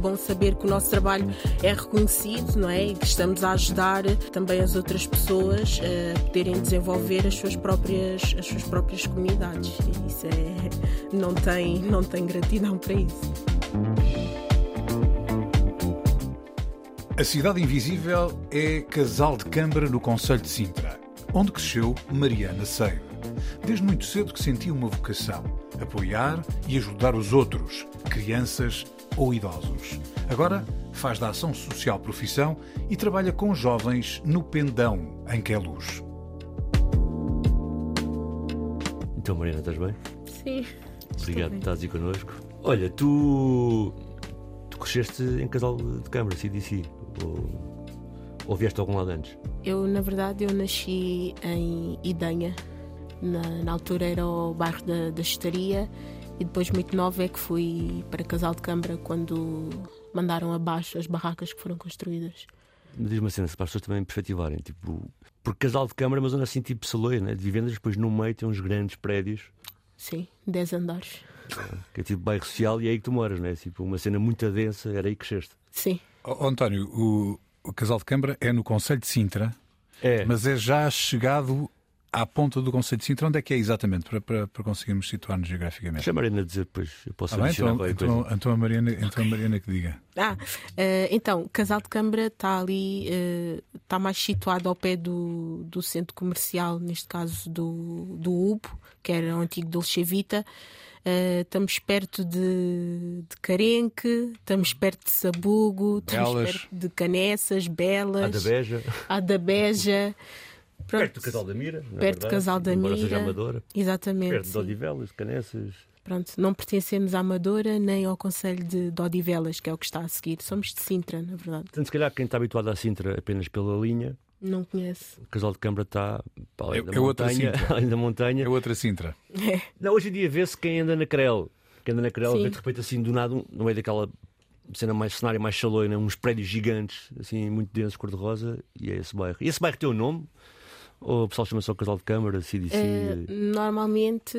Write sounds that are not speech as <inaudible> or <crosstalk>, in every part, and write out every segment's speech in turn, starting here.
Bom saber que o nosso trabalho é reconhecido, não é? E que estamos a ajudar também as outras pessoas a poderem desenvolver as suas próprias, as suas próprias comunidades. E isso é, não, tem, não tem gratidão para isso. A Cidade Invisível é Casal de Câmara no Conselho de Sintra, onde cresceu Mariana Seiva. Desde muito cedo que sentia uma vocação, apoiar e ajudar os outros, crianças ou idosos. Agora faz da ação social profissão e trabalha com jovens no Pendão, em que é luz. Então, Mariana, estás bem? Sim. Obrigado por estás aí connosco. Olha, tu. Tu cresceste em casal de câmara, CDC. Ou, ou vieste a algum lado antes? Eu, na verdade, eu nasci em Idanha. Na, na altura era o bairro da, da Estaria e depois, muito nova, é que fui para Casal de Câmara quando mandaram abaixo as barracas que foram construídas. Me diz uma cena, se para as pessoas também perspectivarem. Tipo, porque casal de câmara, mas zona assim tipo Saloia, né? de vivendas, depois no meio tem uns grandes prédios, Sim, 10 andares. que é tipo bairro social, e é aí que tu moras, né? Tipo, uma cena muito densa, era aí que cresceste. Sim. Ó, António, o, o Casal de Câmara é no Conselho de Sintra, É, mas é já chegado à ponta do Conselho de Sintra. Onde é que é exatamente, para, para, para conseguirmos situar-nos geograficamente? deixa a Mariana dizer depois, eu posso Ah, adicionar então, então, coisa. então a Mariana, então a Mariana que diga. Ah, eh, então, Casal de Câmara está ali, eh, está mais situado ao pé do, do centro comercial, neste caso do, do UBO, que era o antigo Dolce Vita. Eh, estamos perto de, de Carenque, estamos perto de Sabugo, estamos Belas. perto de Canessas, Belas, A da Beja, Adabeja. <laughs> Pronto, perto do Casal da Mira, na Perto do verdade, Casal da Mira. seja amadora, Exatamente. perto de sim. Odivelas, de Canessas. Pronto, não pertencemos à Amadora nem ao Conselho de, de Odivelas, que é o que está a seguir. Somos de Sintra, na verdade. Portanto, se calhar quem está habituado à Sintra apenas pela linha, Não conheço. o Casal de Câmara está para além É- da é outra montanha. Sintra. <laughs> além da montanha. É outra Sintra. Não, hoje em dia vê-se quem anda na Crel. Quem anda na Crel Sim. vê de repente assim do nada, um- no meio daquela cena mais cenário mais chaloina, uns prédios gigantes, assim, muito densos, cor-de-rosa, e é esse bairro. E esse bairro tem o nome? Ou o pessoal chama só Casal de Câmara, CDC? Eh, normalmente,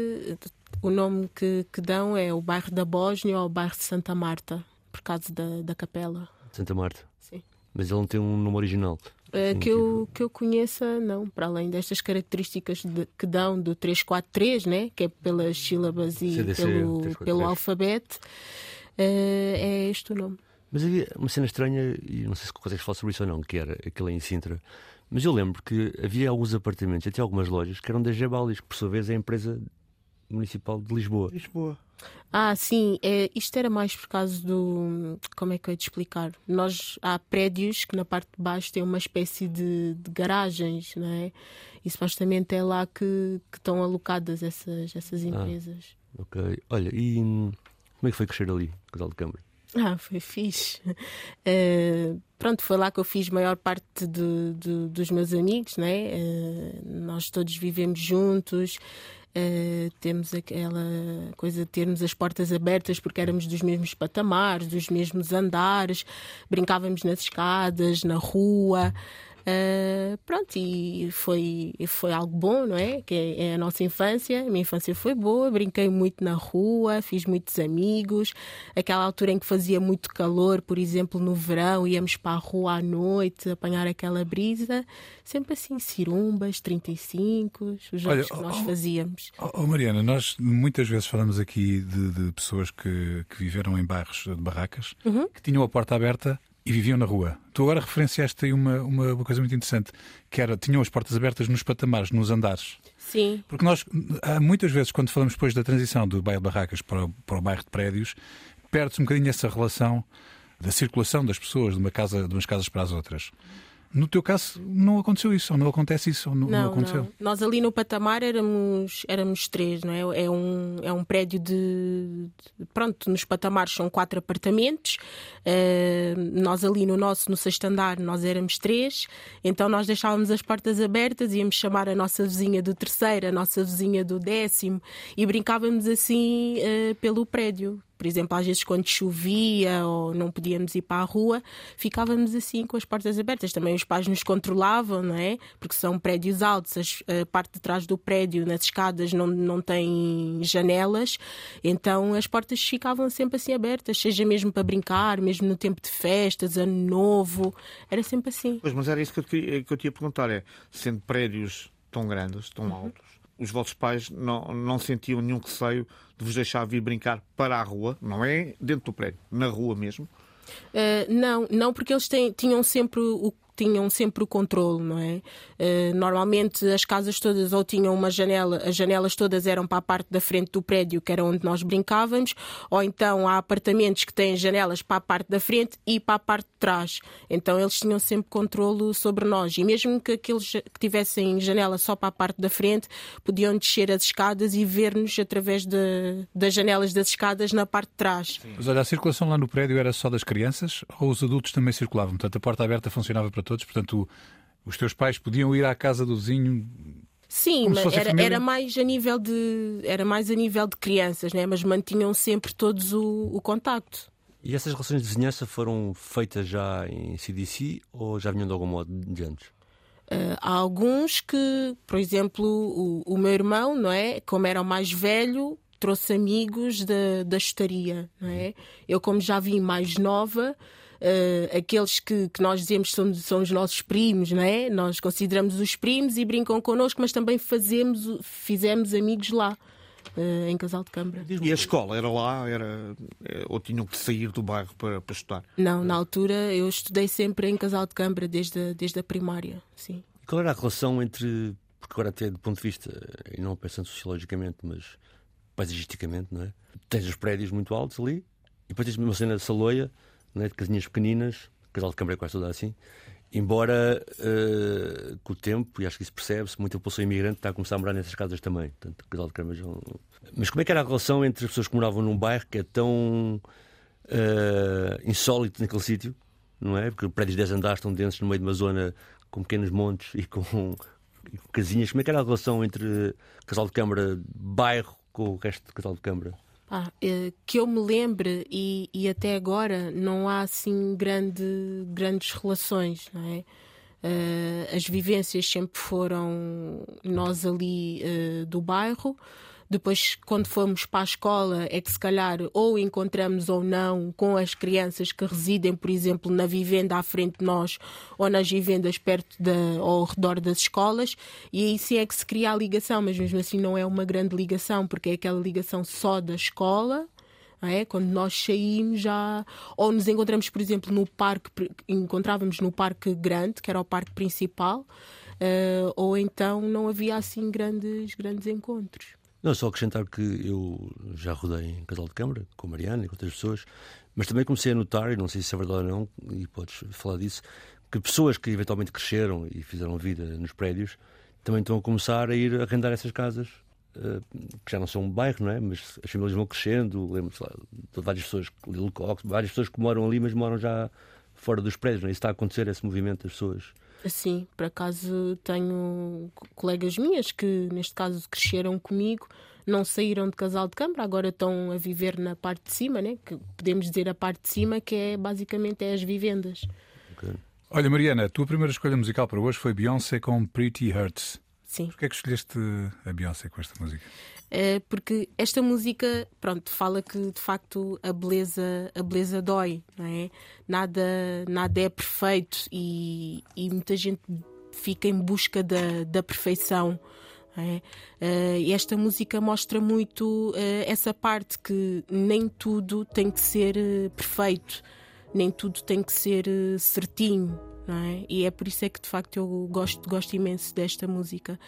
o nome que, que dão é o bairro da Bósnia ou o bairro de Santa Marta, por causa da, da capela. Santa Marta. Sim. Mas ele não tem um nome original. Eh, Sim, que, eu, que eu conheça, não, para além destas características de- que dão do 343, né? que é pelas sílabas e CDC, pelo, 343. pelo alfabeto, eh, é este o nome. Mas havia uma cena estranha, e não sei se consegues falar sobre isso ou não, que era aquele em Sintra. Mas eu lembro que havia alguns apartamentos, até algumas lojas, que eram da Gebalis, que por sua vez é a empresa municipal de Lisboa. Lisboa. Ah, sim, é, isto era mais por causa do. Como é que eu ia te explicar? Nós há prédios que na parte de baixo têm uma espécie de, de garagens, não é? E supostamente é lá que, que estão alocadas essas, essas empresas. Ok. Olha, e hum, como é que foi crescer ali, Casal de Câmara? <laughs> Ah, foi fixe. Eh, pronto, foi lá que eu fiz maior parte de- de- dos meus amigos, né? Eh, nós todos vivemos juntos. eh, temos aquela coisa de termos as portas abertas porque éramos dos mesmos patamares, dos mesmos andares, brincávamos nas escadas, na rua. Eh, pronto, e foi, foi algo bom, não é? Que é, a nossa infância. A minha infância foi boa, brinquei muito na rua, fiz muitos amigos. Aquela altura em que fazia muito calor, por exemplo, no verão, íamos para a rua à noite apanhar aquela brisa. Sempre assim, cirumbas, 35, os jogos Olha, que nós oh, fazíamos. Oh, oh, Mariana, nós muitas vezes falamos aqui de, de pessoas que, que viveram em bairros de barracas, que tinham a porta aberta e viviam na rua. Tu agora referenciaste aí uma, uma, uma coisa muito interessante, que era, tinham as portas abertas nos patamares, nos andares. Sim, Porque nós, há muitas vezes, quando falamos depois da transição do bairro de barracas para o, para o bairro de prédios, perde-se um bocadinho essa relação da circulação das pessoas de, uma casa, de umas casas para as outras. No teu caso, não aconteceu isso, ou não acontece isso, ou não, não, não aconteceu? Não. Nós ali no patamar éramos, éramos três, não é? É um, é um prédio de, de Pronto, nos patamares são quatro apartamentos. Uh, nós ali no nosso, no sexto andar, nós éramos três, então nós deixávamos as portas abertas, íamos chamar a nossa vizinha do terceiro, a nossa vizinha do décimo e brincávamos assim uh, pelo prédio. Por exemplo, às vezes quando chovia ou não podíamos ir para a rua, ficávamos assim com as portas abertas. Também os pais nos controlavam, não é? Porque são prédios altos, a parte de trás do prédio, nas escadas, não, não tem janelas, então as portas ficavam sempre assim abertas, seja mesmo para brincar, mesmo no tempo de festas, ano novo, era sempre assim. Pois, mas era isso que eu, queria, que eu te ia perguntar: é, sendo prédios tão grandes, tão uhum. altos, os vossos pais não, não sentiam nenhum receio de vos deixar vir brincar para a rua, não é dentro do prédio, na rua mesmo? Uh, não, não, porque eles têm, tinham sempre o tinham sempre o controle, não é? Uh, normalmente as casas todas ou tinham uma janela, as janelas todas eram para a parte da frente do prédio, que era onde nós brincávamos, ou então há apartamentos que têm janelas para a parte da frente e para a parte de trás. Então eles tinham sempre controle sobre nós. E mesmo que aqueles que tivessem janela só para a parte da frente, podiam descer as escadas e ver-nos através de, das janelas das escadas na parte de trás. Sim. Mas olha, a circulação lá no prédio era só das crianças ou os adultos também circulavam? Portanto, a porta aberta funcionava para todos? Todos, portanto, os teus pais podiam ir à casa do vizinho Sim, mas era, era, mais a nível de era mais a nível de crianças, né? mas mantinham sempre todos o, o contacto. E essas relações de vizinhança foram feitas já em CDC ou já vinham de algum modo de antes? Uh, há alguns que, por exemplo, o, o, meu irmão, não é? Como era o mais velho, trouxe amigos da, da estaria, não é? Eu, como já vim mais nova, uh, aqueles que, que nós dizemos que são, são os nossos primos, não é? Nós consideramos os primos e brincam connosco, mas também fazemos, fizemos amigos lá. Uh, em Casal de Câmara. E a escola era lá? Era, eh, ou tinham que sair do bairro para, para estudar? Não, na altura eu estudei sempre em Casal de Câmara, desde a, desde a primária. Sim. E qual era a relação entre, porque agora até do ponto de vista, e não pensando sociologicamente, mas paisagisticamente, não é? Tens os prédios muito altos ali, e depois tens uma cena de Saloia, né, de casinhas pequeninas, casal de câmara é quase toda assim. Embora uh, com o tempo, e acho que isso percebe-se, muita população imigrante está a começar a morar nessas casas também. Portanto, casal de câmara. Mas como é que era a relação entre as pessoas que moravam num bairro que é tão uh, insólito naquele sítio, não é? Porque prédios de 10 andares estão densos no meio de uma zona com pequenos montes e com, e com casinhas. Como é que era a relação entre casal de câmara bairro com o resto de casal de câmara? Ah, eh, que eu me lembre e, e, até agora não há assim grande, grandes relações, não é? Uh, as vivências sempre foram nós ali uh, do bairro. Depois, quando fomos para a escola, é que se calhar ou encontramos ou não com as crianças que residem, por exemplo, na vivenda à frente de nós ou nas vivendas perto da, ou ao redor das escolas, e aí sim é que se cria a ligação, mas mesmo assim não é uma grande ligação, porque é aquela ligação só da escola. É? Quando nós saímos já, ou nos encontramos, por exemplo, no parque, encontrávamos no parque grande, que era o parque principal, uh, ou então não havia assim grandes, grandes encontros. Não, só acrescentar que eu já rodei em casal de câmara, com a Mariana e com outras pessoas, mas também comecei a notar, e não sei se é verdade ou não, e podes falar disso, que pessoas que eventualmente cresceram e fizeram vida nos prédios também estão a começar a ir arrendar essas casas, uh, que já não são um bairro, não é? Mas as famílias vão crescendo, lembro lá, de várias pessoas, Lilo Cox, várias pessoas que moram ali, mas moram já fora dos prédios, não é? Isso está a acontecer, esse movimento das pessoas Sim, por acaso tenho colegas minhas que, neste caso, cresceram comigo, não saíram de casal de câmara, agora estão a viver na parte de cima, né? que podemos dizer a parte de cima, que é basicamente é as vivendas. Okay. Olha, Mariana, a tua primeira escolha musical para hoje foi Beyoncé com Pretty Hurts. Sim. Porquê é que escolheste a Beyoncé com esta música? É porque esta música, pronto, fala que de facto a beleza, a beleza dói, não é? Nada, nada é perfeito e, e muita gente fica em busca da, da perfeição. É? Uh, e esta música mostra muito uh, essa parte que nem tudo tem que ser perfeito, nem tudo tem que ser certinho, é? E é por isso é que de facto eu gosto, gosto imenso desta música.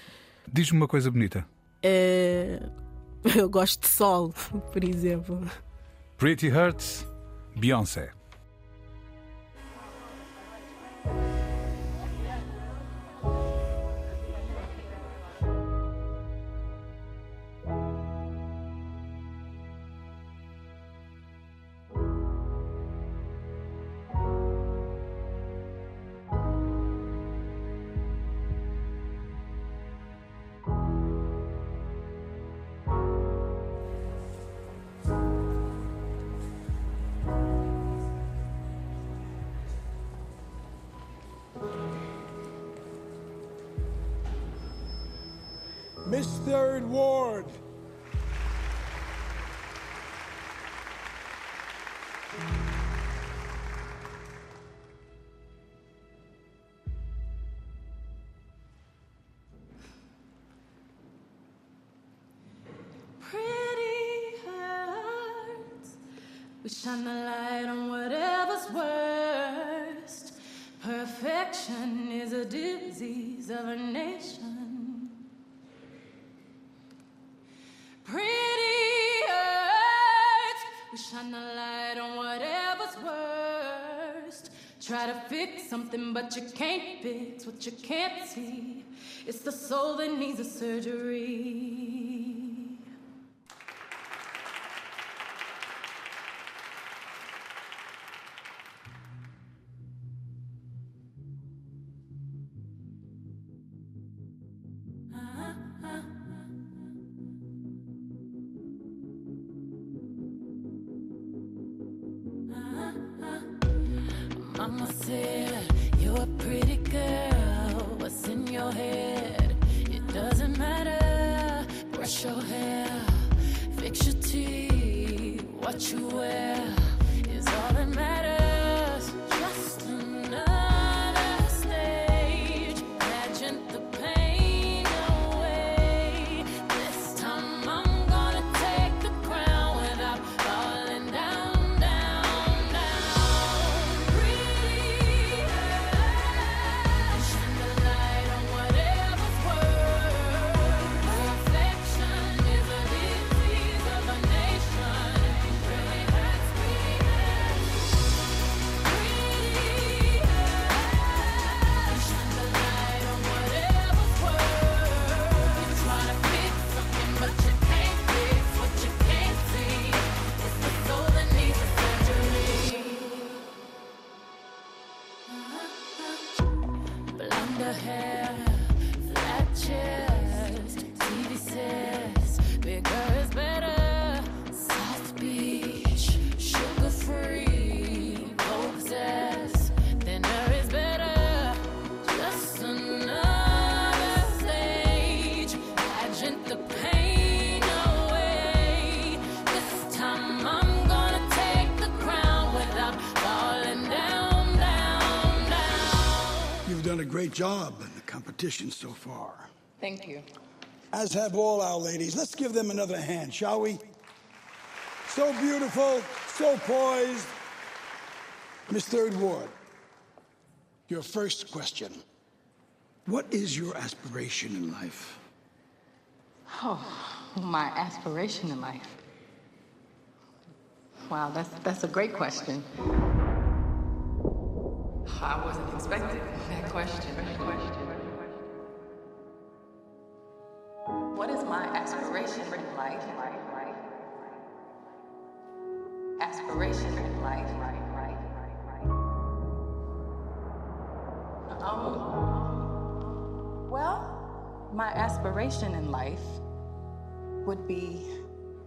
Diz-me uma coisa bonita. Uh, <laughs> eu gosto de sol, <laughs> por exemplo. Pretty Hurts, Beyoncé. Shine the light on whatever's worst. Perfection is a disease of a nation. Pretty hurts. We shine the light on whatever's worst. Try to fix something, but you can't fix what you can't see. It's the soul that needs a surgery. Great job in the competition so far. Thank you. As have all our ladies. Let's give them another hand, shall we? So beautiful, so poised. Miss Third Ward, your first question. What is your aspiration in life? Oh, my aspiration in life. Wow, that's that's a great question. I wasn't expecting that question. What is my aspiration in life? Aspiration in life. Um. Well, my aspiration in life would be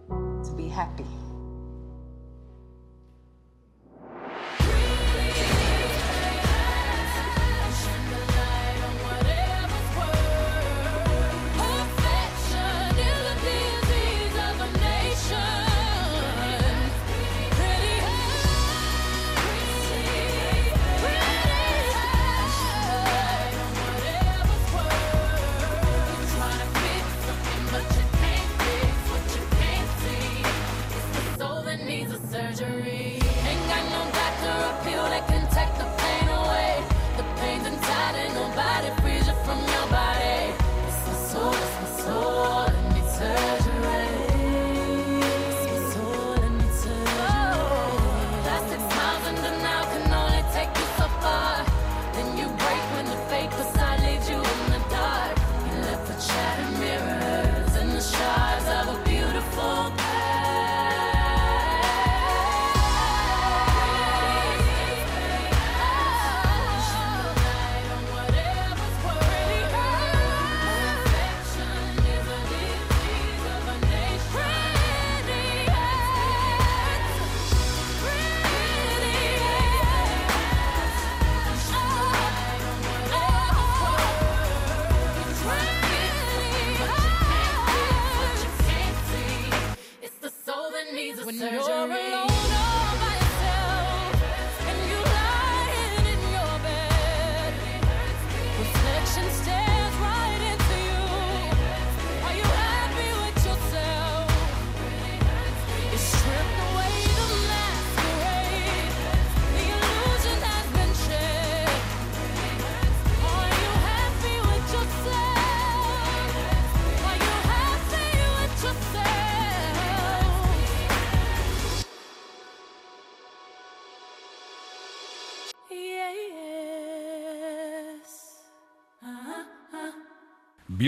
to be happy.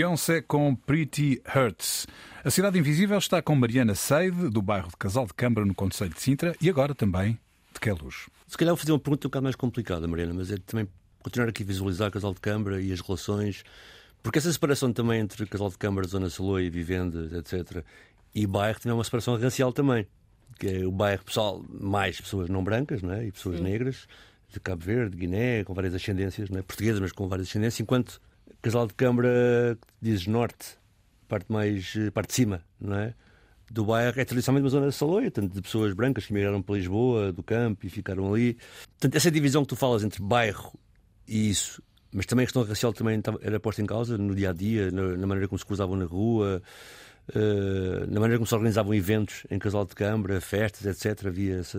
Beyoncé com Pretty Hurts. A Cidade Invisível está com Mariana Seide, do bairro de Casal de Câmara, no Conselho de Sintra, e agora também de Queluz. Se calhar vou fazer uma pergunta um bocado mais complicada, Mariana, mas é também continuar aqui a visualizar Casal de Câmara e as relações. Porque essa separação também entre Casal de Câmara, Zona Saloia, vivendas, etc., e bairro também é uma separação racial também. Que é o bairro pessoal, mais pessoas não brancas não é? e pessoas Sim. negras, de Cabo Verde, Guiné, com várias ascendências, não é? portuguesas, mas com várias ascendências, enquanto Casal de Câmara, dizes norte, parte mais, eh, parte de cima, não é? Do bairro é tradicionalmente uma zona de Saloia, tanto de pessoas brancas que migraram para Lisboa, do campo e ficaram ali. Portanto, essa divisão que tu falas entre bairro e isso, mas também a questão racial também era posta em causa no dia a dia, na, maneira como se cruzavam na rua, uh, na maneira como se organizavam eventos em casal de câmara, festas, etc. Havia essa.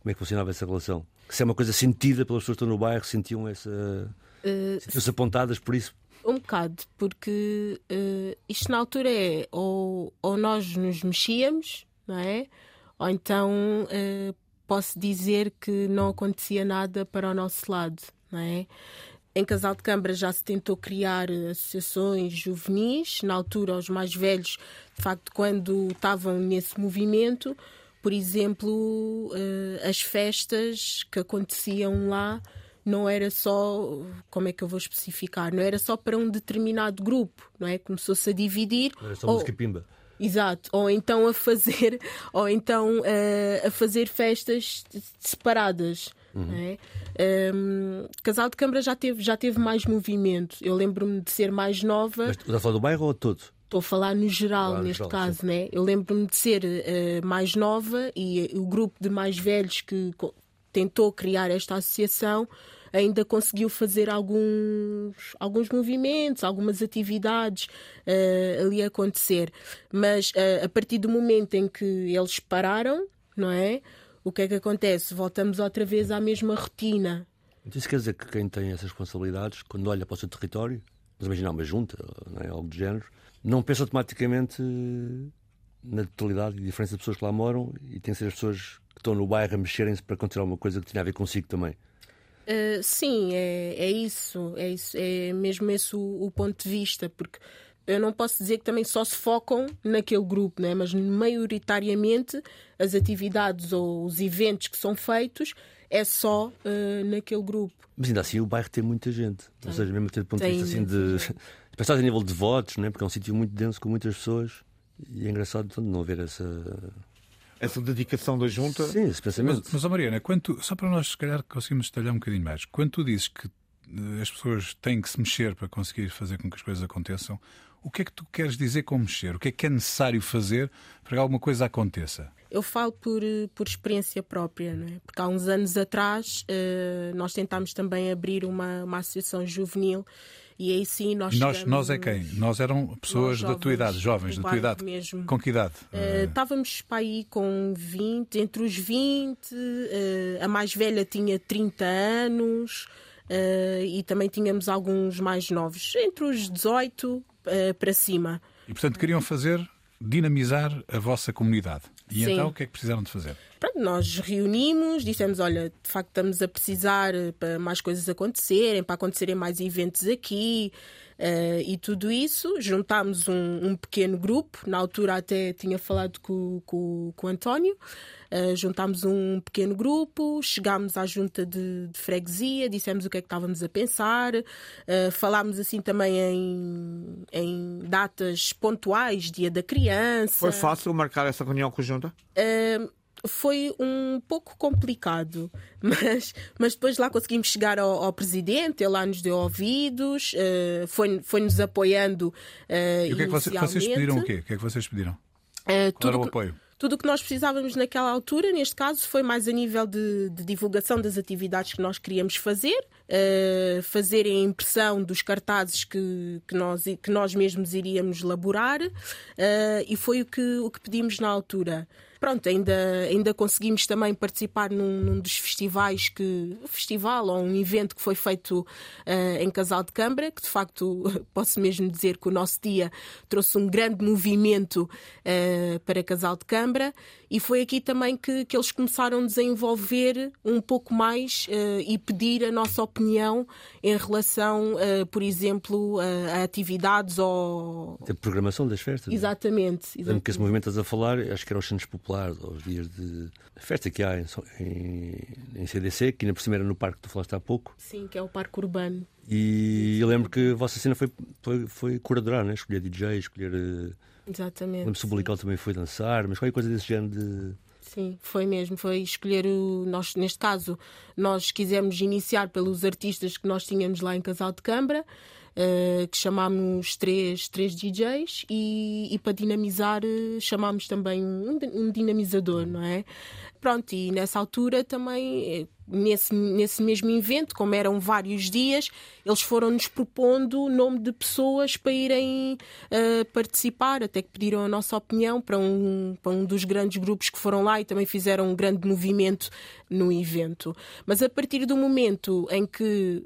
Como é que funcionava essa relação? Se é uma coisa sentida pelas pessoas que estão no bairro, sentiam essa. Uh, Sentiam-se apontadas por isso? Um bocado, porque uh, isto na altura é ou, ou nós nos mexíamos, não é? Ou então uh, posso dizer que não acontecia nada para o nosso lado, não é? Em Casal de Câmara já se tentou criar associações juvenis, na altura os mais velhos, de facto, quando estavam nesse movimento, por exemplo, as festas que aconteciam lá não era só, como é que eu vou especificar, não era só para um determinado grupo, não é? Começou-se a dividir. Era só ou, música pimba. Exato, ou então a fazer, <laughs> ou então uh, a fazer festas separadas. Uhum. É? Um, Casal de Câmara já teve, já teve mais movimento. Eu lembro-me de ser mais nova. Mas estás a falar do bairro ou todo? Estou a falar no geral, neste geral, caso, né? Eu lembro-me de ser uh, mais nova e o grupo de mais velhos que tentou criar esta associação ainda conseguiu fazer alguns, alguns movimentos, algumas atividades uh, ali acontecer. Mas uh, a partir do momento em que eles pararam, não é? O que é que acontece? Voltamos outra vez à mesma rotina. Então isso quer dizer que quem tem essas responsabilidades, quando olha para o seu território, vamos imaginar uma junta, não é? algo do género, não pensa automaticamente na totalidade e diferença de pessoas que lá moram e tem que ser as pessoas estão no bairro a mexerem-se para continuar uma coisa que tinha a ver consigo também. Uh, sim, é, é isso, é isso, é mesmo esse o, o, ponto de vista, porque eu não posso dizer que também só se focam naquele grupo, né? mas maioritariamente as atividades ou os eventos que são feitos é só uh, naquele grupo. Mas ainda assim o bairro tem muita gente, tem. ou seja, mesmo do ponto de vista assim de. Pensar <laughs> a nível de votos, né? porque é um sítio muito denso com muitas pessoas e é engraçado não haver essa essa dedicação da junta. Sim, esse pensamento. Mas, mas Mariana, quando, só para nós, se calhar, conseguimos detalhar um bocadinho mais, quando tu dizes que eh, as pessoas têm que se mexer para conseguir fazer com que as coisas aconteçam, o que é que tu queres dizer com mexer? O que é que é necessário fazer para que alguma coisa aconteça? Eu falo por, eh, por experiência própria, não é? porque há uns anos atrás uh, nós tentámos também abrir uma, uma associação juvenil e aí sim nós Nós, nós é quem? Nós eram pessoas jovens, da tua idade, jovens da tua idade. Mesmo. Com que idade? Uh, estávamos para aí com 20, entre os 20, uh, a mais velha tinha 30 anos. Uh, e também tínhamos alguns mais novos, entre os 18 para cima. E portanto queriam fazer dinamizar a vossa comunidade. E Sim. então o que é que precisaram de fazer? Pronto, nós reunimos, dissemos: olha, de facto estamos a precisar eh, para mais coisas acontecerem, para acontecerem mais eventos aqui. Uh, e tudo isso, juntámos um, um, pequeno grupo. Na altura, até tinha falado com, com, com o António. Uh, juntámos um pequeno grupo, chegámos à junta de, de, freguesia, dissemos o que é que estávamos a pensar, uh, falámos assim também em, em datas pontuais, dia da criança. Foi fácil marcar essa reunião conjunta? Uh, foi um pouco complicado, <laughs> mas, mas depois lá conseguimos chegar ao, ao presidente, ele lá nos deu ouvidos, uh, foi, foi-nos apoiando. Uh, e o que é que vocês, vocês pediram o quê? O que é que vocês pediram? Uh, Qual era o apoio? Tudo o que nós precisávamos naquela altura, neste caso, foi mais a nível de, de divulgação das atividades que nós queríamos fazer, uh, fazer a impressão dos cartazes que, que, nós, que nós mesmos iríamos elaborar, uh, e foi o que, o que pedimos na altura pronto, ainda, ainda conseguimos também participar num, num dos festivais que. festival ou um evento que foi feito uh, em Casal de Câmara, que de facto <laughs> posso mesmo dizer que o nosso dia trouxe um grande movimento uh, para Casal de Câmara e foi aqui também que, que eles começaram a desenvolver um pouco mais uh, e pedir a nossa opinião em relação, por exemplo, a, atividades ou. A programação das festas. Exatamente. É? Lembro que esse movimento estás a falar, acho que era os centros populares, ou os dias de festa que há em, em, em CDC, que ainda por cima era no parque que tu falaste há pouco. Sim, que é o Parque Urbano. E eu lembro que a vossa cena foi, foi, foi curadorar, né? escolher DJ, escolher. Eh, Exatamente. Lembro-se o Bulical também foi dançar, mas qualquer coisa desse género de. Sim, foi mesmo. Foi escolher o. Nós, neste caso, nós quisemos iniciar pelos artistas que nós tínhamos lá em Casal de Câmara. Uh, que chamámos três, três DJs e, e para dinamizar uh, chamámos também um, um dinamizador, não é? Pronto, e nessa altura também, eh, nesse, nesse mesmo evento, como eram vários dias, eles foram-nos propondo o nome de pessoas para irem uh, participar, até que pediram a nossa opinião para um, para um dos grandes grupos que foram lá e também fizeram um grande movimento no evento. Mas a partir do momento em que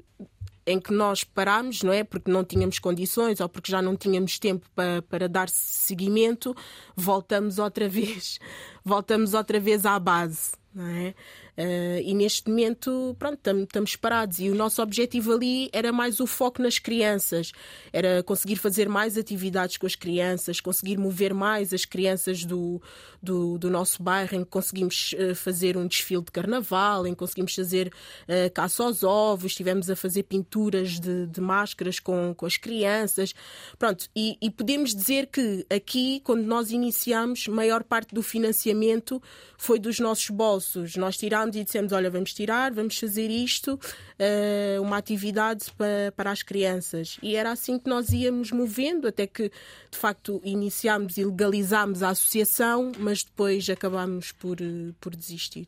em que nós parámos, não é? Porque não tínhamos condições ou porque já não tínhamos tempo para, para dar seguimento, voltamos outra <laughs> vez, voltamos outra vez à base, não é? Uh, e neste momento, pronto, estamos parados. E o nosso objetivo ali era mais o foco nas crianças, era conseguir fazer mais atividades com as crianças, conseguir mover mais as crianças do, do, do nosso bairro, em que conseguimos uh, fazer um desfile de carnaval, em que conseguimos fazer uh, caça aos ovos, estivemos a fazer pinturas de, de máscaras com, com as crianças. Pronto, e, e podemos dizer que aqui, quando nós iniciamos, maior parte do financiamento foi dos nossos bolsos. Nós tiramos e dissemos: Olha, vamos tirar, vamos fazer isto, uh, uma atividade para, para as crianças. E era assim que nós íamos movendo, até que de facto iniciámos e legalizámos a associação, mas depois acabámos por, uh, por desistir.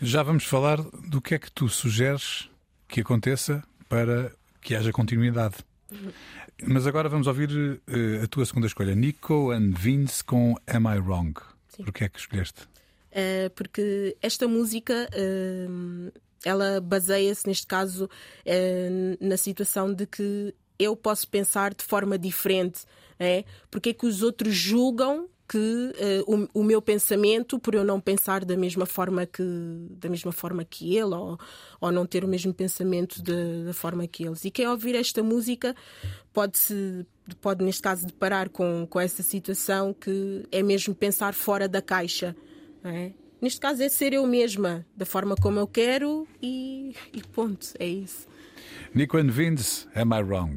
Já vamos falar do que é que tu sugeres que aconteça para que haja continuidade. Mas agora vamos ouvir uh, a tua segunda escolha, Nico and Vince com Am I Wrong? Sim. Por que é que escolheste? Uh, porque esta música uh, ela baseia-se neste caso uh, na situação de que eu posso pensar de forma diferente, é? Porque é que os outros julgam que uh, o, o, meu pensamento, por eu não pensar da mesma forma que, da mesma forma que ele, ou, ou não ter o mesmo pensamento de, da forma que eles. E quem ouvir esta música pode, -se, pode neste caso, deparar com, com essa situação que é mesmo pensar fora da caixa. É? Neste caso é ser eu mesma, da forma como eu quero e, e ponto, é isso. Nico Vince, Am I Wrong?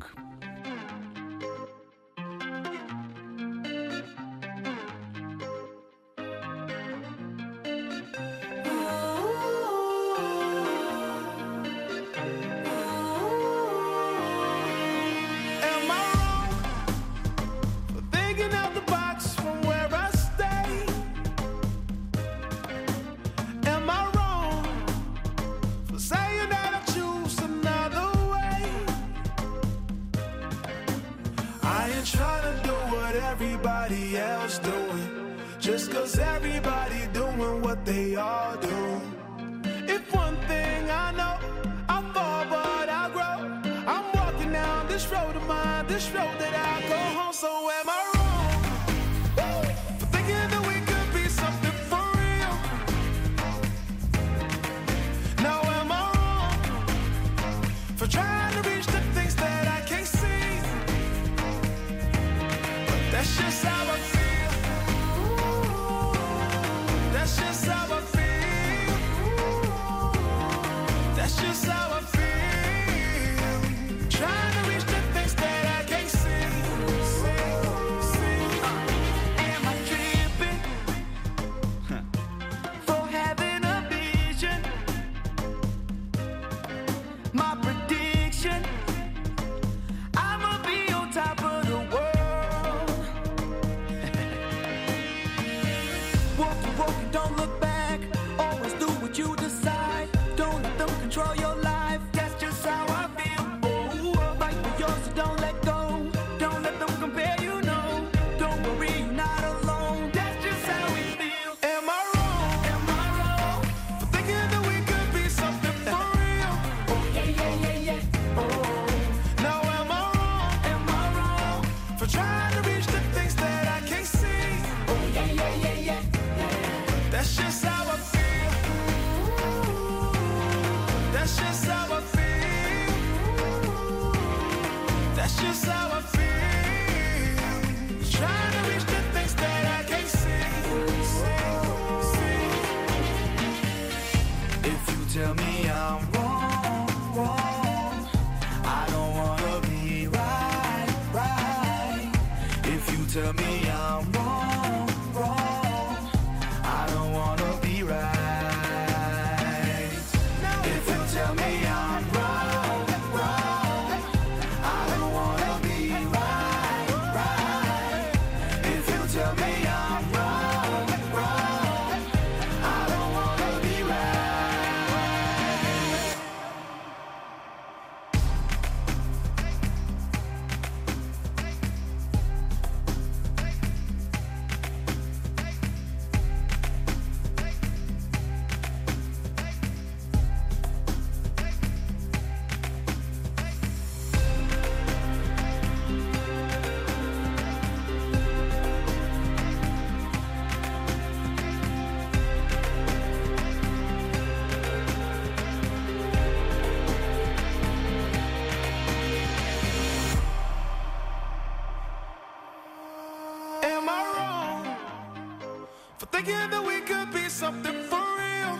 For thinking that we could be something for real?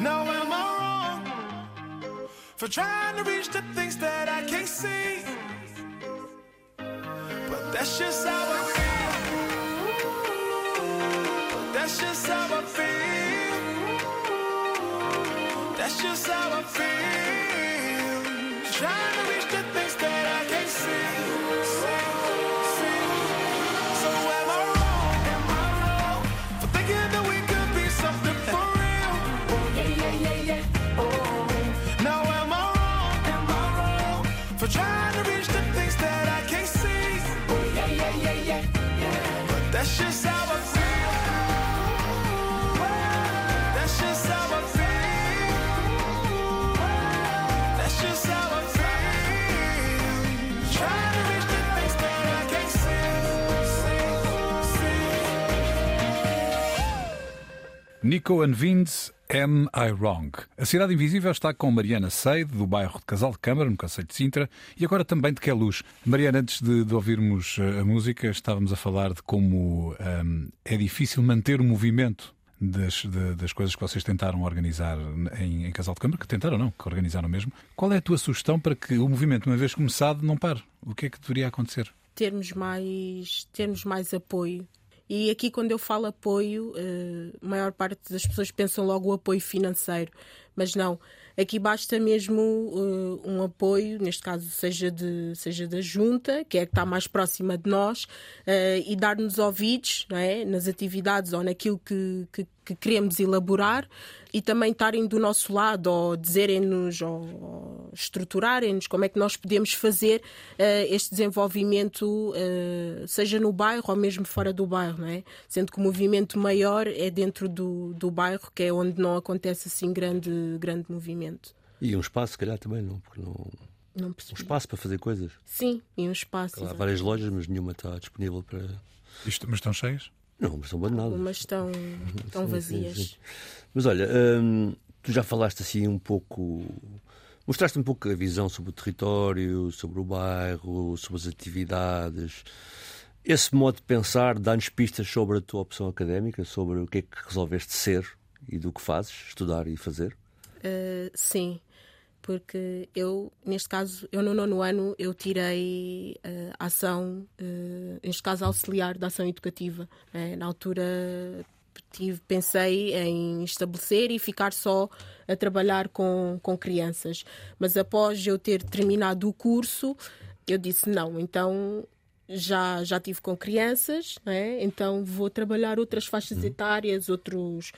Now am I wrong for trying to reach the things that I can't see? But that's just how I feel. That's just how I feel. That's just how I feel. Nico and Vince, Am I Wrong? A Cidade Invisível está com Mariana Seide, do bairro de Casal de Câmara, no Conselho de Sintra, e agora também de Queluz. Mariana, antes de, de ouvirmos eh, a música, estávamos a falar de como ahm, é difícil manter o movimento das, de- das coisas que vocês tentaram organizar em, em Casal de Câmara, que tentaram não, que organizaram mesmo. Qual é a tua sugestão para que o movimento, uma vez começado, não pare? O que é que deveria acontecer? termos mais, termos mais apoio. E aqui, quando eu falo apoio, eh, a maior parte das pessoas pensam logo o apoio financeiro, mas não. Aqui basta mesmo eh, um apoio, neste caso, seja, de, seja da junta, que é que está mais próxima de nós, eh, e dar-nos ouvidos é? nas atividades ou naquilo que, que, que queremos elaborar e também estarem do nosso lado ou dizerem-nos ou, estruturarem-nos como é que nós podemos fazer eh, este desenvolvimento, eh, seja no bairro ou mesmo fora do bairro, não é? Sendo que o movimento maior é dentro do, do bairro, que é onde não acontece assim grande, grande movimento. E um espaço, se calhar, também, não? Porque não. Não Um espaço para fazer coisas. Sim, e um espaço. Há exato. várias lojas, mas nenhuma está disponível para. Isto, mas estão cheias? Não, mas são abandonadas. Algumas estão, estão <laughs> vazias. sim, sim. Mas olha, hum, tu já falaste assim um pouco. Mostraste um pouco a visão sobre o território, sobre o bairro, sobre as atividades. Esse modo de pensar dá-nos pistas sobre a tua opção académica, sobre o que é que resolveste ser e do que fazes, estudar e fazer. Uh, sim, porque eu, neste caso, eu no nono ano, eu tirei uh, ação, uh, neste caso auxiliar da ação educativa. né? Na altura tive, pensei em estabelecer e ficar só a trabalhar com, com crianças. Mas após eu ter terminado o curso, eu disse não, então já, já tive com crianças, né? então vou trabalhar outras faixas etárias, outros,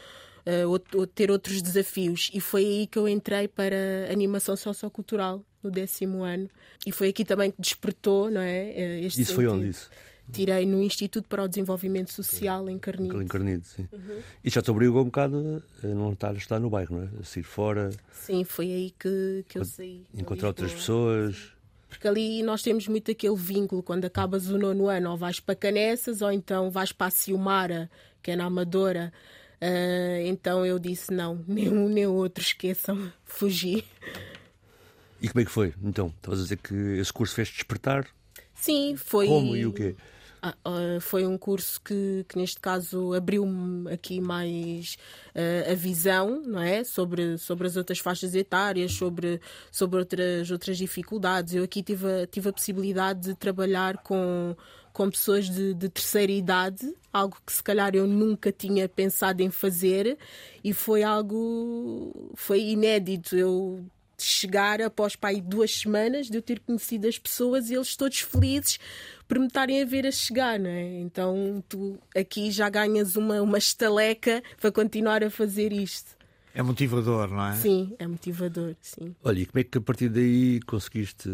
uh, out- ter outros desafios. E foi aí que eu entrei para animação sociocultural no décimo ano. E foi aqui também que despertou não é? eh, este Isso foi sentido. onde isso? Tirei no Instituto para o Desenvolvimento Social em Carnido. Encarnido, sim. E já te obrigou um bocado a não estar estar no bairro, não é? A sair fora, Sim, foi aí que, que eu saí. encontrar outras pessoas. Porque ali nós temos muito aquele vínculo quando acabas o nono ano, ou vais para Canessas, ou então vais para a Ciumara, que é na Amadora. Ah, então eu disse: não, <laughs> nem um nem outro, esqueçam, fugi. E como é que foi? Então, estavas a dizer que esse curso fez despertar. Sim, foi. Como e o quê? Ah, ah, foi um curso que, que neste caso abriu-me aqui mais ah, a visão não é sobre sobre as outras faixas etárias sobre sobre outras outras dificuldades eu aqui tive a, tive a possibilidade de trabalhar com com pessoas de, de terceira idade algo que se calhar eu nunca tinha pensado em fazer e foi algo foi inédito eu chegar após pai duas semanas de eu ter conhecido as pessoas e eles todos felizes por me estarem a ver a chegar, não é? Então tu aqui já ganhas uma, uma estaleca para continuar a fazer isto. É motivador, não é? Sim, é motivador, sim. Olha, e como é que a partir daí conseguiste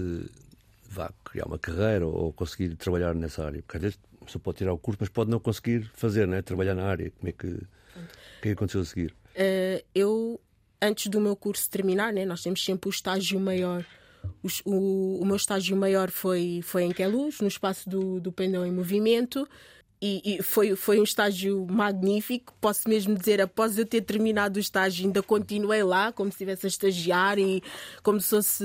vá, criar uma carreira ou conseguir trabalhar nessa área? Porque às vezes pessoa pode tirar o curso, mas pode não conseguir fazer, né? trabalhar na área. Como é que, o que é aconteceu a seguir? Uh, eu, antes do meu curso terminar, né, nós temos sempre o estágio maior. O, o meu estágio maior foi, foi em Queluz, no espaço do, do Pendão em Movimento. E, e foi, foi um estágio magnífico. Posso mesmo dizer, após eu ter terminado o estágio, ainda continuei lá, como se estivesse a estagiar e como se fosse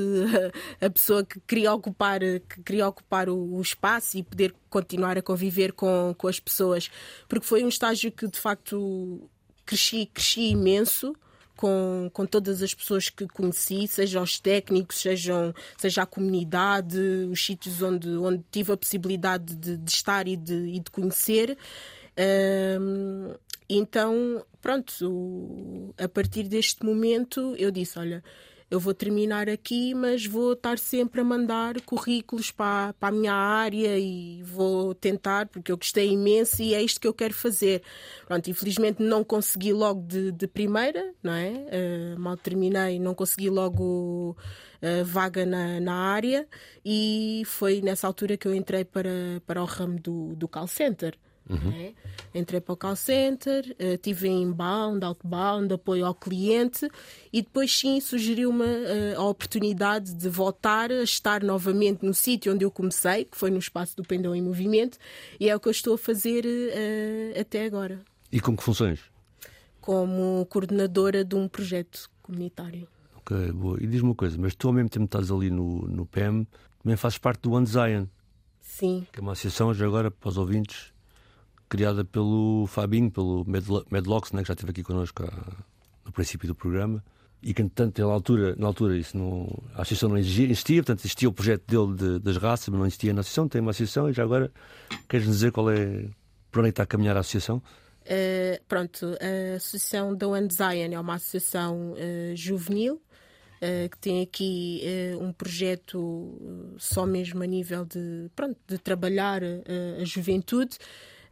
a pessoa que queria ocupar, que queria ocupar o, o espaço e poder continuar a conviver com, com as pessoas. Porque foi um estágio que, de facto, cresci, cresci imenso com, com todas as pessoas que conheci, seja os técnicos, sejam, seja a comunidade, os sítios onde, onde tive a possibilidade de, de estar e de, e de conhecer. Ahm, então, pronto, a partir deste momento eu disse: olha. Eu vou terminar aqui, mas vou estar sempre a mandar currículos para, para a minha área e vou tentar, porque eu gostei imenso e é isto que eu quero fazer. Pronto, infelizmente não consegui logo de, de primeira, não é? Eh, mal terminei, não consegui logo eh, vaga na, na área e foi nessa altura que eu entrei para, para o ramo do, do call center. Não é? Entrei para o call center, eh, tive em inbound, outbound, apoio ao cliente e depois sim surgiu-me eh, a oportunidade de voltar a estar novamente no sítio onde eu comecei, que foi no espaço do Pendão em Movimento, e é o que eu estou a fazer eh, até agora, E com que funções? como coordenadora de um projeto comunitário. Ok, boa. E diz-me uma coisa, mas tu ao mesmo tempo estás ali no, no PEM, também fazes parte do One Zion, Sim, que é uma associação, já agora, para os ouvintes, criada pelo Fabinho, pelo Medlo- Medlocks, né, que já esteve aqui connosco há- no princípio do programa. E que, entretanto, na altura, na altura isso não, a associação não existia, portanto, existia o projeto dele de- das raças, mas não existia na associação. Tem uma associação e já agora queres dizer qual é, por onde é está a caminhar a associação? Uh, pronto, a Associação da One Zion é uma associação uh, juvenil uh, que tem aqui uh, um projeto só mesmo a nível de, pronto, de trabalhar a juventude.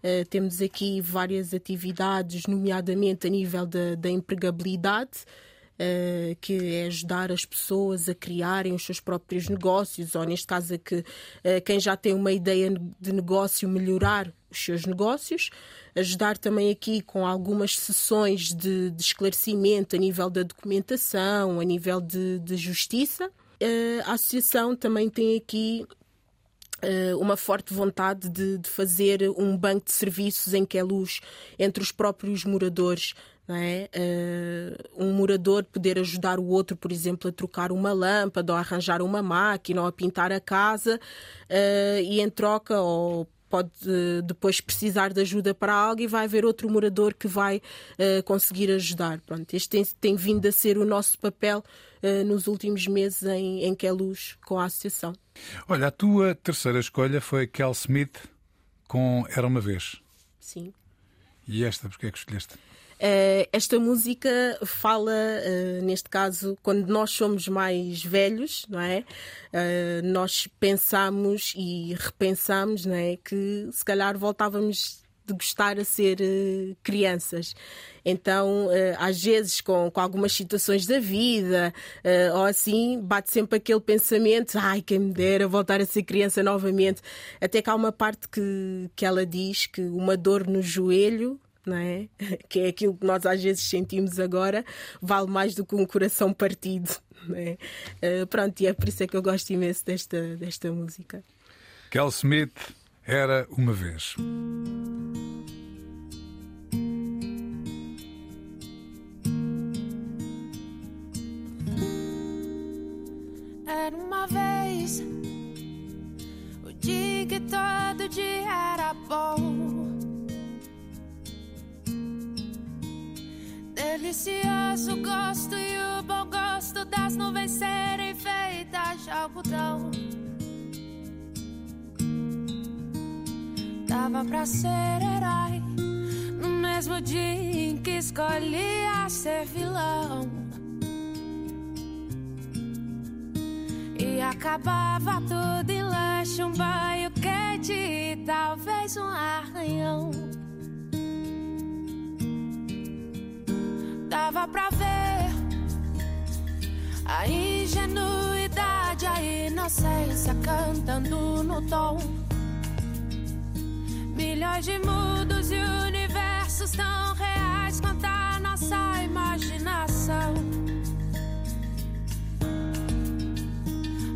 Uh, temos aqui várias atividades, nomeadamente a nível da, da empregabilidade. Uh, que é ajudar as pessoas a criarem os seus próprios negócios, ou neste caso, a que uh, quem já tem uma ideia de negócio melhorar os seus negócios, ajudar também aqui com algumas sessões de, de esclarecimento a nível da documentação, a nível de, de justiça. A associação também tem aqui uma forte vontade de, de fazer um banco de serviços em que é luz entre os próprios moradores. É? Uh, um morador poder ajudar o outro, por exemplo, a trocar uma lâmpada, ou a arranjar uma máquina, ou a pintar a casa, uh, e em troca, ou pode uh, depois precisar de ajuda para algo e vai haver outro morador que vai uh, conseguir ajudar. Pronto, este tem, tem vindo a ser o nosso papel uh, nos últimos meses em, em Queluz com a associação. Olha, a tua terceira escolha foi Kel Smith com Era uma Vez. Sim. E esta, porque é que escolheste? Uh, esta música fala, uh, neste caso, quando nós somos mais velhos, não é? Uh, nós pensamos e repensamos, não é? Que se calhar voltávamos de gostar a ser crianças. Então, às vezes, com, com algumas situações da vida, ou assim, bate sempre aquele pensamento: ai, quem me dera voltar a ser criança novamente. Até que há uma parte que, que ela diz que uma dor no joelho não é? <laughs> Que é aquilo que nós às vezes sentimos agora, vale mais do que um coração partido. Não é? Uh, pronto, e é por isso é que eu gosto imenso desta, desta música. Kel Smith era uma vez. Era uma vez o dia que todo dia era bom. Delicioso gosto e o bom gosto das nuvens serem feitas de algodão. Dava pra ser herói no mesmo dia em que escolhia ser vilão. E acabava tudo em lanche, um banho quente e talvez um arranhão. Dava pra ver a ingenuidade, a inocência cantando no tom. Milhões de mundos e universos tão reais quanto a nossa imaginação.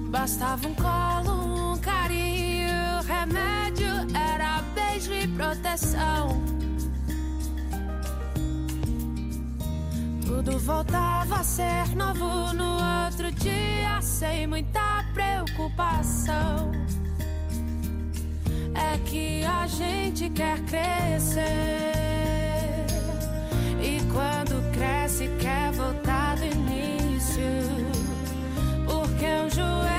Bastava um colo, um carinho, remédio era beijo e proteção. Tudo voltava a ser novo no outro dia, sem muita preocupação. É que a gente quer crescer. E quando cresce, quer voltar do início. Porque um joelho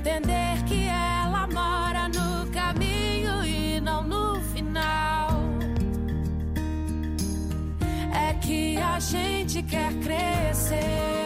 entender que ela mora no caminho e não no final. É que a gente quer crescer.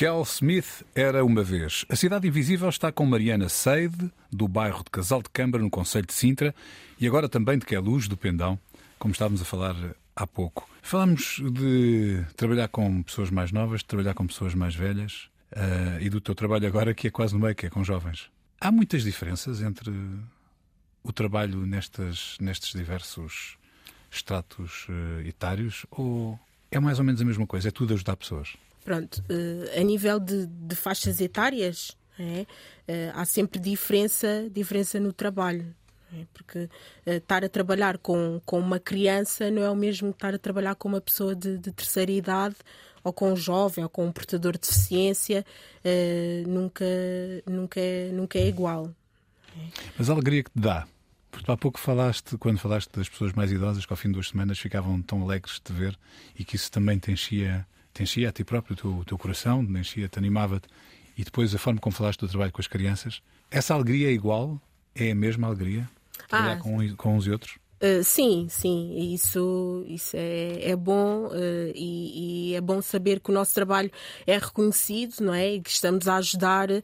Kel Smith era uma vez. A Cidade Invisível está com Mariana Seide, do bairro de Casal de Câmara, no Conselho de Sintra, e agora também de Queluz, do Pendão, como estávamos a falar há pouco. Falamos de trabalhar com pessoas mais novas, de trabalhar com pessoas mais velhas, eh, e do teu trabalho agora, que é quase no meio, que é com jovens. Há muitas diferenças entre o trabalho nestas, nestes diversos estratos eh, etários, ou é mais ou menos a mesma coisa? É tudo ajudar pessoas? Pronto, eh, a nível de, de faixas etárias, é, eh, há sempre diferença, diferença no trabalho. é? Porque eh, estar a trabalhar com, com uma criança não é o mesmo estar a trabalhar com uma pessoa de, de terceira idade ou com um jovem ou com um portador de deficiência. eh, nunca, nunca, é, nunca é igual. Mas a alegria que te dá. Porque há pouco falaste, quando falaste das pessoas mais idosas, que ao fim de duas semanas ficavam tão alegres de te ver e que isso também te enchia, te enchia a ti próprio, o teu, o teu coração, te enchia, te animava-te. E depois a forma como falaste do trabalho com as crianças. Essa alegria é igual? É a mesma alegria? Trabalhar Ah. com, com uns e outros? Uh, sim, sim, isso, isso é, é bom uh, e, e é bom saber que o nosso trabalho é reconhecido, não é? E que estamos a ajudar uh,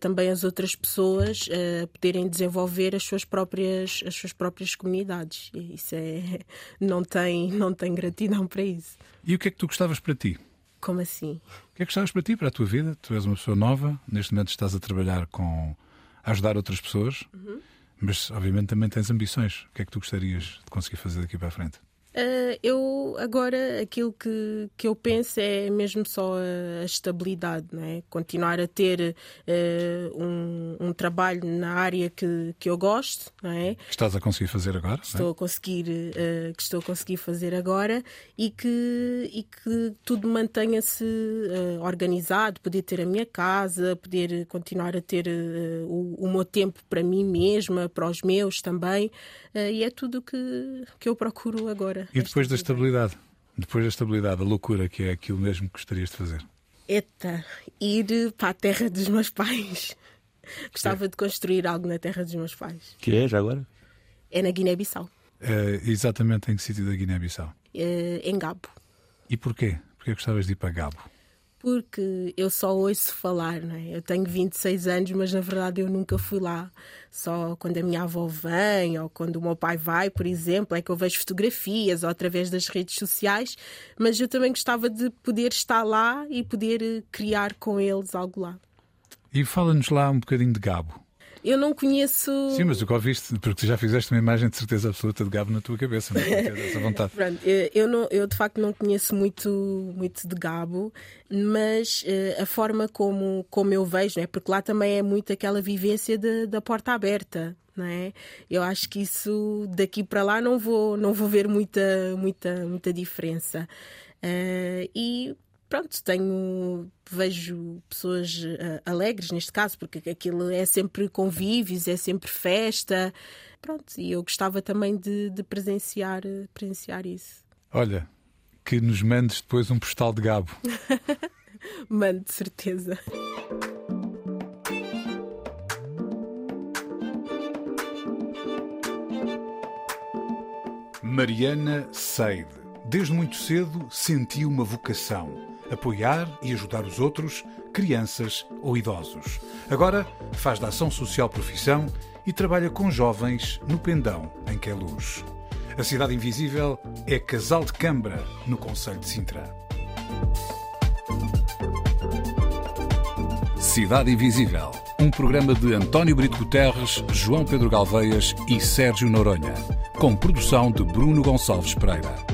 também as outras pessoas a poderem desenvolver as suas próprias, as suas próprias comunidades. E Isso é, <laughs> não tem, não tem gratidão para isso. E o que é que tu gostavas para ti? Como assim? O que é que gostavas para ti, para a tua vida? Tu és uma pessoa nova, neste momento estás a trabalhar com. a ajudar outras pessoas, mas obviamente também tens ambições. O que é que tu gostarias de conseguir fazer daqui para a frente? Uh, eu agora aquilo que, que eu penso é mesmo só a, estabilidade, não é? continuar a ter uh, um, um trabalho na área que, que eu gosto, não é? Que estás a conseguir fazer agora? que estou a conseguir uh, que estou a conseguir fazer agora e que e que tudo mantenha-se organizado poder ter a minha casa poder continuar a ter o, o meu tempo para mim mesma para os meus também e é tudo que que eu procuro agora E depois da estabilidade? Depois da estabilidade, a loucura que é aquilo mesmo que gostarias de fazer? Eta, ir para a terra dos meus pais <laughs> gostava de construir algo na terra dos meus pais Que é, já agora? é na Guiné-Bissau Eh, exatamente em que sítio da Guiné-Bissau? eh, em Gabo E porquê? Porquê gostavas de ir para Gabo? Porque eu só ouço falar, não é? Eu tenho 26 anos, mas na verdade eu nunca fui lá. Só quando a minha avó vem ou quando o meu pai vai, por exemplo, é que eu vejo fotografias ou através das redes sociais. Mas eu também gostava de poder estar lá e poder eh, criar com eles algo lá. E fala-nos lá um bocadinho de Gabo. Eu não conheço. Sim, mas o que ouviste, porque tu já fizeste uma imagem de certeza absoluta de Gabo na tua cabeça, não é? Dessa vontade. <laughs> Pronto, eu, não, eu de facto não conheço muito, muito de Gabo, mas eh, a forma como, como eu vejo, não é? porque lá também é muito aquela vivência de- da porta aberta. Não é? Eu acho que isso daqui para lá não vou, não vou ver muita, muita, muita diferença. Eh, e pronto, tenho, vejo pessoas eh, alegres neste caso, porque aquilo é sempre convívios, é sempre festa. Pronto, e eu gostava também de, de presenciar, eh, presenciar isso. Olha, que nos mandes depois um postal de Gabo. <laughs> Mano, de certeza. Mariana Seide. Desde muito cedo sentiu uma vocação: apoiar e ajudar os outros, crianças ou idosos. Agora faz da ação social profissão e trabalha com jovens no Pendão, em Queluz. A Cidade Invisível é Casal de Câmara, no Conselho de Sintra. Cidade Invisível, um programa de António Brito Guterres, João Pedro Galveias e Sérgio Noronha, com produção de Bruno Gonçalves Pereira.